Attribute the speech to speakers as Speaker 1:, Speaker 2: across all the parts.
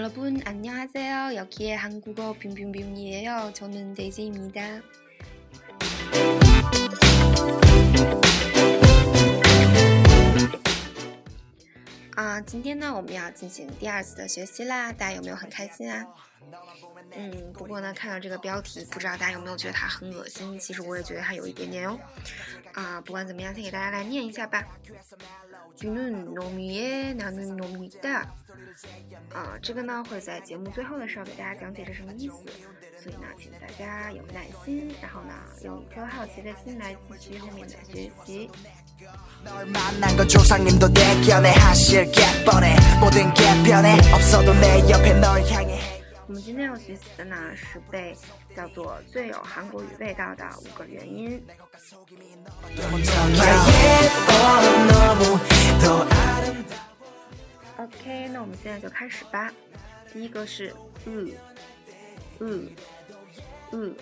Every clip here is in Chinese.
Speaker 1: 여러분 안녕하세요. 여기에 한국어 빙빙빙이에요. 저는 데이지입니다. 啊今天呢我们要进行第二次的学习啦大家有没有很开心啊？嗯不过呢看到这个标题不知道大家有没有觉得它很恶心其实我也觉得它有一点点哦。啊不管怎么样先给大家来念一下吧。啊这个呢会在节目最后的时候给大家讲解是什么意思。所以呢请大家有耐心然后呢用一颗好奇的心来继续后面的学习。我们今天要学习的呢是被叫做最有韩国语味道的五个原因。OK，那我们现在就开始吧。第一个是嗯嗯嗯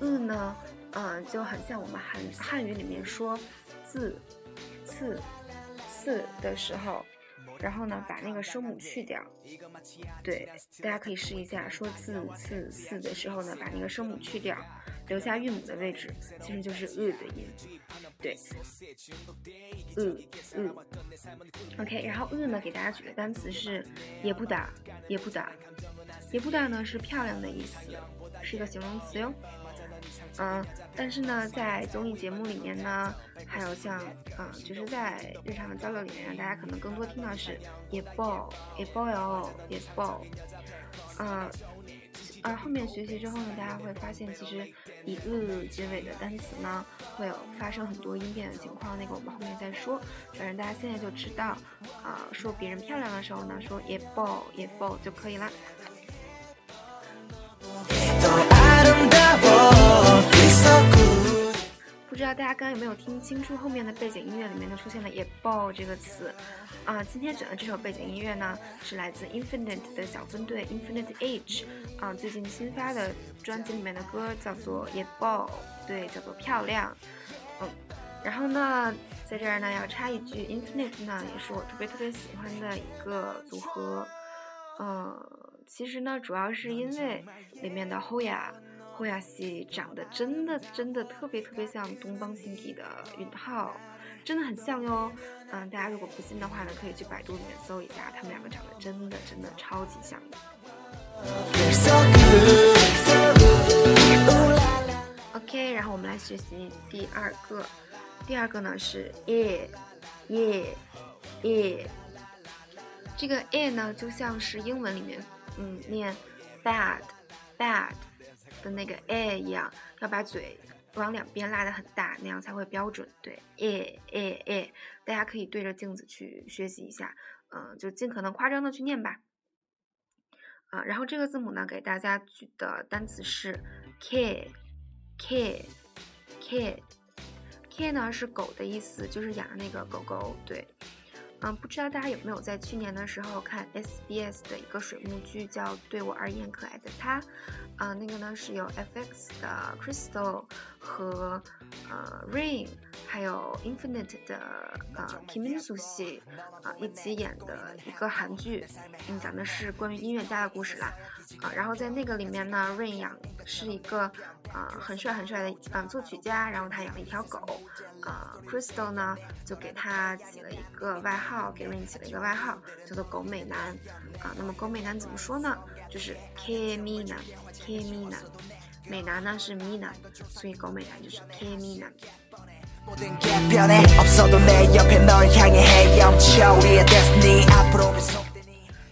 Speaker 1: 嗯呢，嗯，就很像我们汉汉语里面说字、次、四的时候。然后呢，把那个声母去掉。对，大家可以试一下，说字、次、四的时候呢，把那个声母去掉，留下韵母的位置，其实就是呃的音。对，呃呃。OK，然后呃呢，给大家举的单词是也不打，也不打，也不打呢是漂亮的意思，是一个形容词哟。嗯，但是呢，在综艺节目里面呢，还有像，嗯，就是在日常的交流里面，大家可能更多听到是也爆也爆哟也爆，嗯，而后面学习之后呢，大家会发现其实以日结尾的单词呢，会有发生很多音变的情况，那个我们后面再说。反正大家现在就知道，啊，说别人漂亮的时候呢，说也爆也爆就可以了。大家刚刚有没有听清楚后面的背景音乐里面呢出现了“也爆”这个词啊？今天选的这首背景音乐呢是来自 Infinite 的小分队 Infinite H 啊，最近新发的专辑里面的歌叫做“也爆”，对，叫做漂亮。嗯，然后呢，在这儿呢要插一句，Infinite 呢也是我特别特别喜欢的一个组合。嗯，其实呢主要是因为里面的 Hoya。后亚西长得真的真的特别特别像东方星体的允浩，真的很像哟。嗯，大家如果不信的话呢，可以去百度里面搜一下，他们两个长得真的真的超级像。OK，然后我们来学习第二个，第二个呢是 e e e，这个 e 呢就像是英文里面嗯念 bad bad。的那个 a 一样，要把嘴往两边拉的很大，那样才会标准。对，a a a，大家可以对着镜子去学习一下，嗯，就尽可能夸张的去念吧。啊，然后这个字母呢，给大家举的单词是 k k k k 呢是狗的意思，就是养的那个狗狗。对，嗯，不知道大家有没有在去年的时候看 SBS 的一个水幕剧，叫《对我而言可爱的他》。啊，那个呢是由 FX 的 Crystal 和呃 Rain，还有 Infinite 的呃 Kim In Soo 系啊一起演的一个韩剧，嗯，讲的是关于音乐家的故事啦。啊，然后在那个里面呢，Rain 养是一个啊很帅很帅的嗯作曲家，然后他养了一条狗，啊 Crystal 呢就给他起了一个外号，给 Rain 起了一个外号，叫做狗美男。啊，那么狗美男怎么说呢？就是 K Mi 男，K Mi 男，美男呢是 Mi 男，所以狗美男就是 K Mi 男。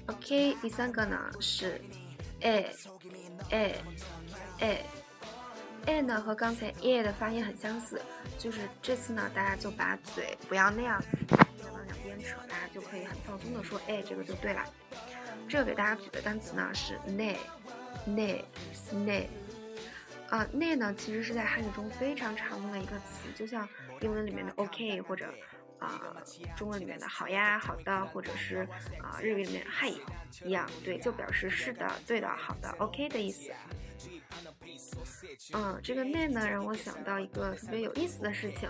Speaker 1: OK，第三个呢是 A A A A 呢和刚才 A 的发音很相似，就是这次呢大家就把嘴不要那样往两边扯，大家就可以很放松的说 A 这个就对了。这个给大家举的单词呢是 ne，ne，ne，啊，ne 呢其实是在汉语中非常常用的一个词，就像英文里面的 OK 或者啊中文里面的好呀、好的，或者是啊日语里面嗨一样，对，就表示是的、对的、好的、OK 的意思。嗯，这个 ne 呢让我想到一个特别有意思的事情，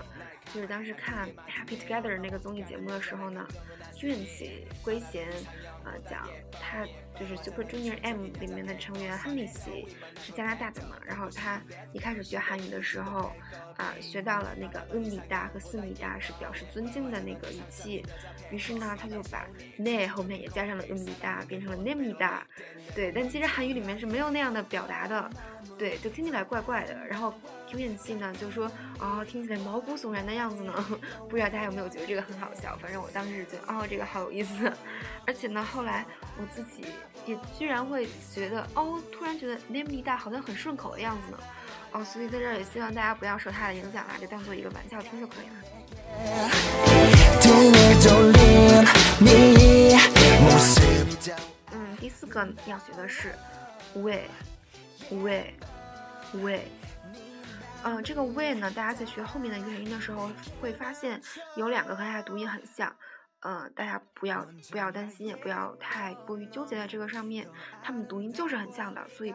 Speaker 1: 就是当时看 Happy Together 那个综艺节目的时候呢，俊熙圭贤啊讲他就是 Super Junior M 里面的成员亨利喜是加拿大的嘛，然后他一开始学韩语的时候啊学到了那个恩米达和斯米达是表示尊敬的那个语气，于是呢他就把 ne 后面也加上了恩米达，变成了 ne 米达，对，但其实韩语里面是没有那样的表达的。对，就听起来怪怪的。然后 Q 演戏呢，就说哦，听起来毛骨悚然的样子呢。不知道大家有没有觉得这个很好笑？反正我当时觉得哦，这个好有意思。而且呢，后来我自己也居然会觉得哦，突然觉得 name 大好像很顺口的样子呢。哦，所以在这儿也希望大家不要受他的影响啦，就当做一个玩笑听就可以了。嗯，第四个要学的是 way。way way，嗯，这个 way 呢，大家在学后面的元音的时候会发现有两个和它的读音很像，嗯，大家不要不要担心，也不要太过于纠结在这个上面，它们读音就是很像的，所以，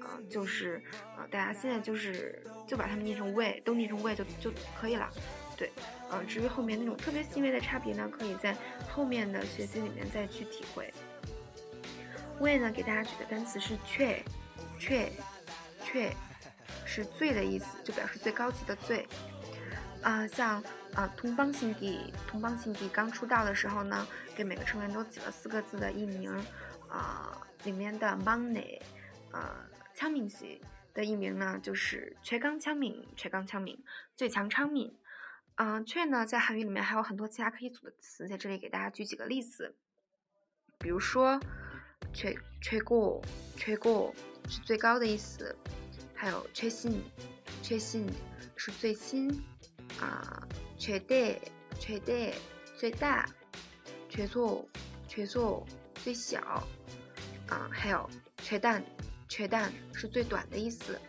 Speaker 1: 嗯，就是呃，大家现在就是就把它们念成 way，都念成 way 就就可以了，对，嗯，至于后面那种特别细微的差别呢，可以在后面的学习里面再去体会。way 呢，给大家举的单词是 tre。却，却是最的意思，就表示最高级的最。啊，像啊，同邦信迪，同邦信迪刚出道的时候呢，给每个成员都起了四个字的艺名。啊，里面的 Money，啊，昌敏喜的艺名呢，就是최강昌敏，최강昌敏，最强昌敏。嗯，却呢，在韩语里面还有很多其他可以组的词，在这里给大家举几个例子，比如说，최최 고， 최고是最高的意思， 还有최 신， 최신是最新啊，최 대， 최대最大，최 소， 최소最小啊，还有최 단， 최단是最短的意思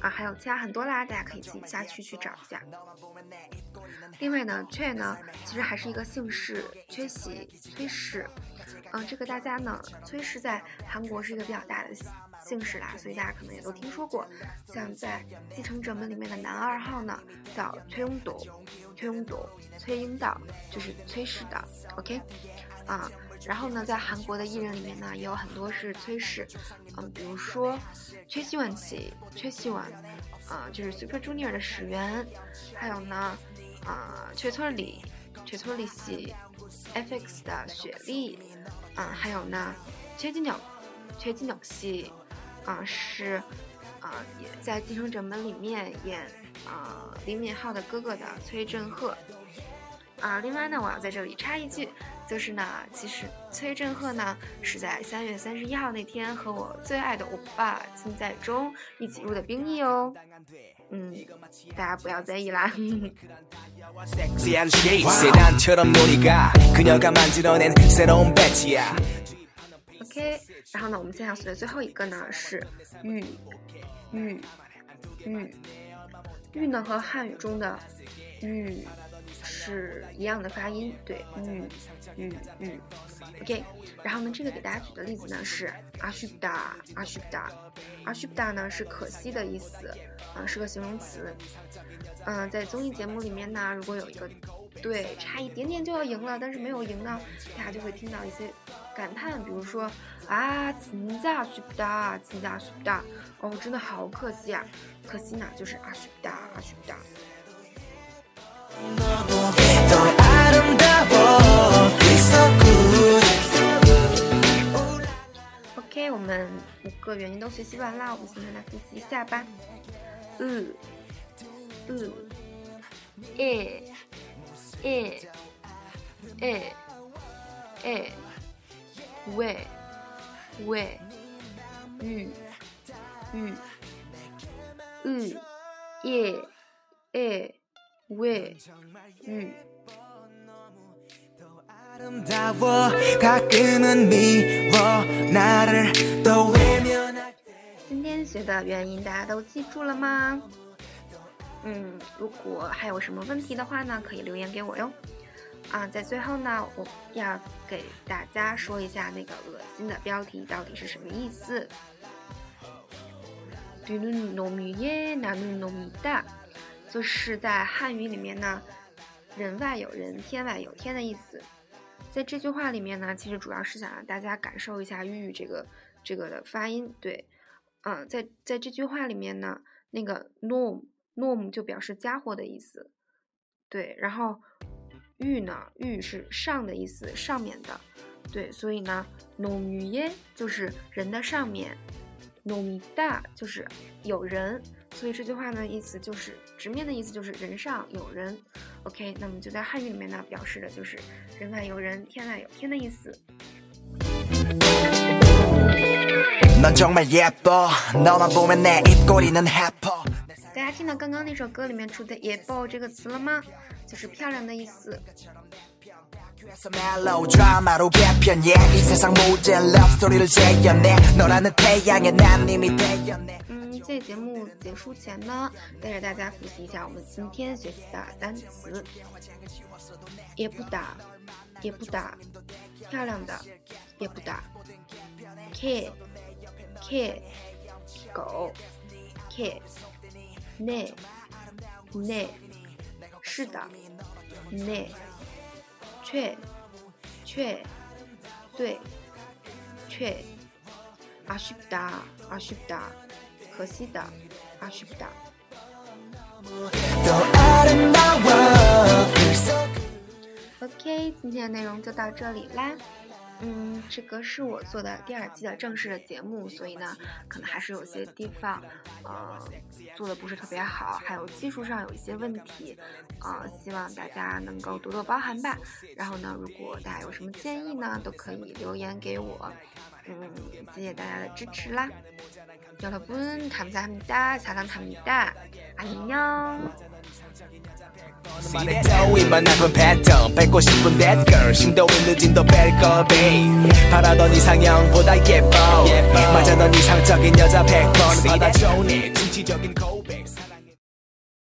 Speaker 1: 啊，还有其他很多啦，大家可以自己下去去找一下。另外呢，최呢其实还是一个姓氏，최 씨， 崔氏，嗯，这个大家呢，崔氏在韩国是一个比较大的。 姓氏啦，所以大家可能也都听说过。像在《继承者们》里面的男二号呢，叫崔永斗，崔永斗，崔英道，就是崔氏的。OK，啊，然后呢，在韩国的艺人里面呢，也有很多是崔氏，嗯，比如说崔希文琪，崔希文，啊，就是 Super Junior 的始源，还有呢，啊，崔村里，崔村里系 FX 的雪莉，啊，还有呢，崔金鸟，崔金鸟系。啊，是，啊，也在《继承者们》里面演啊李敏镐的哥哥的崔振赫。啊，另外呢，我要在这里插一句，就是呢，其实崔振赫呢是在三月三十一号那天和我最爱的欧巴金在中一起入的兵役哦。嗯，大家不要在意啦。OK，然后呢，我们接下来学的最后一个呢是“玉”，“玉”，“玉”，“玉”呢和汉语中的“玉”是一样的发音，对，“玉”，“玉”，“玉 ”，OK。然后呢，这个给大家举的例子呢是“阿须不达”，“阿须不达”，“阿须不达”呢是可惜的意思，啊，是个形容词。嗯，在综艺节目里面呢，如果有一个对差一点点就要赢了，但是没有赢呢，大家就会听到一些。感叹，比如说啊，真的阿不达，真的阿不达，哦，真的好可惜啊，可惜呢，就是阿不达，阿不达。OK，我们五个原因都学习完了，我们现在来复习一下吧。嗯，嗯，诶，诶，诶，诶。喂，喂，玉，玉，日，夜，诶，喂，嗯。今天学的元音大家都记住了吗？嗯，如果还有什么问题的话呢，可以留言给我哟。啊，在最后呢，我要给大家说一下那个恶心的标题到底是什么意思。就是在汉语里面呢，人外有人，天外有天的意思。在这句话里面呢，其实主要是想让大家感受一下玉这个这个的发音。对，嗯，在在这句话里面呢，那个 norm norm 就表示家伙的意思。对，然后。玉呢，玉是上的意思，上面的。对，所以呢，nom y 就是人的上面，nom da 就是有人。所以这句话呢，意思就是直面的意思就是人上有人。OK，那么就在汉语里面呢，表示的就是人外有人，天外有天的意思。大家听到刚刚那首歌里面出的“野爆”这个词了吗？就是漂亮的意思。嗯，这节目结束前呢，带着大家复习一下我们今天学习的单词。也不打，也不打，漂亮的，也不打。cat，cat，狗，cat。 네, 네, 시다, 네, 최, 최, 对, 최, 아쉽다, 아쉽다, 可惜的, 아쉽다. OK，今天的内容就到这里啦。 嗯，这个是我做的第二季的正式的节目，所以呢，可能还是有些地方，呃，做的不是特别好，还有技术上有一些问题，啊，希望大家能够多多包涵吧。然后呢，如果大家有什么建议呢，都可以留言给我。嗯，谢谢大家的支持啦。여러분감사합니다사랑합니다안녕 만의 따위만 나쁜 패턴 뺏고 싶은 that girl. 심도 도 뺄걸 babe 바라던 이상형보다 예뻐. 맞아 넌 이상적인 여자 100번. 받아줘 내 진취적인 고백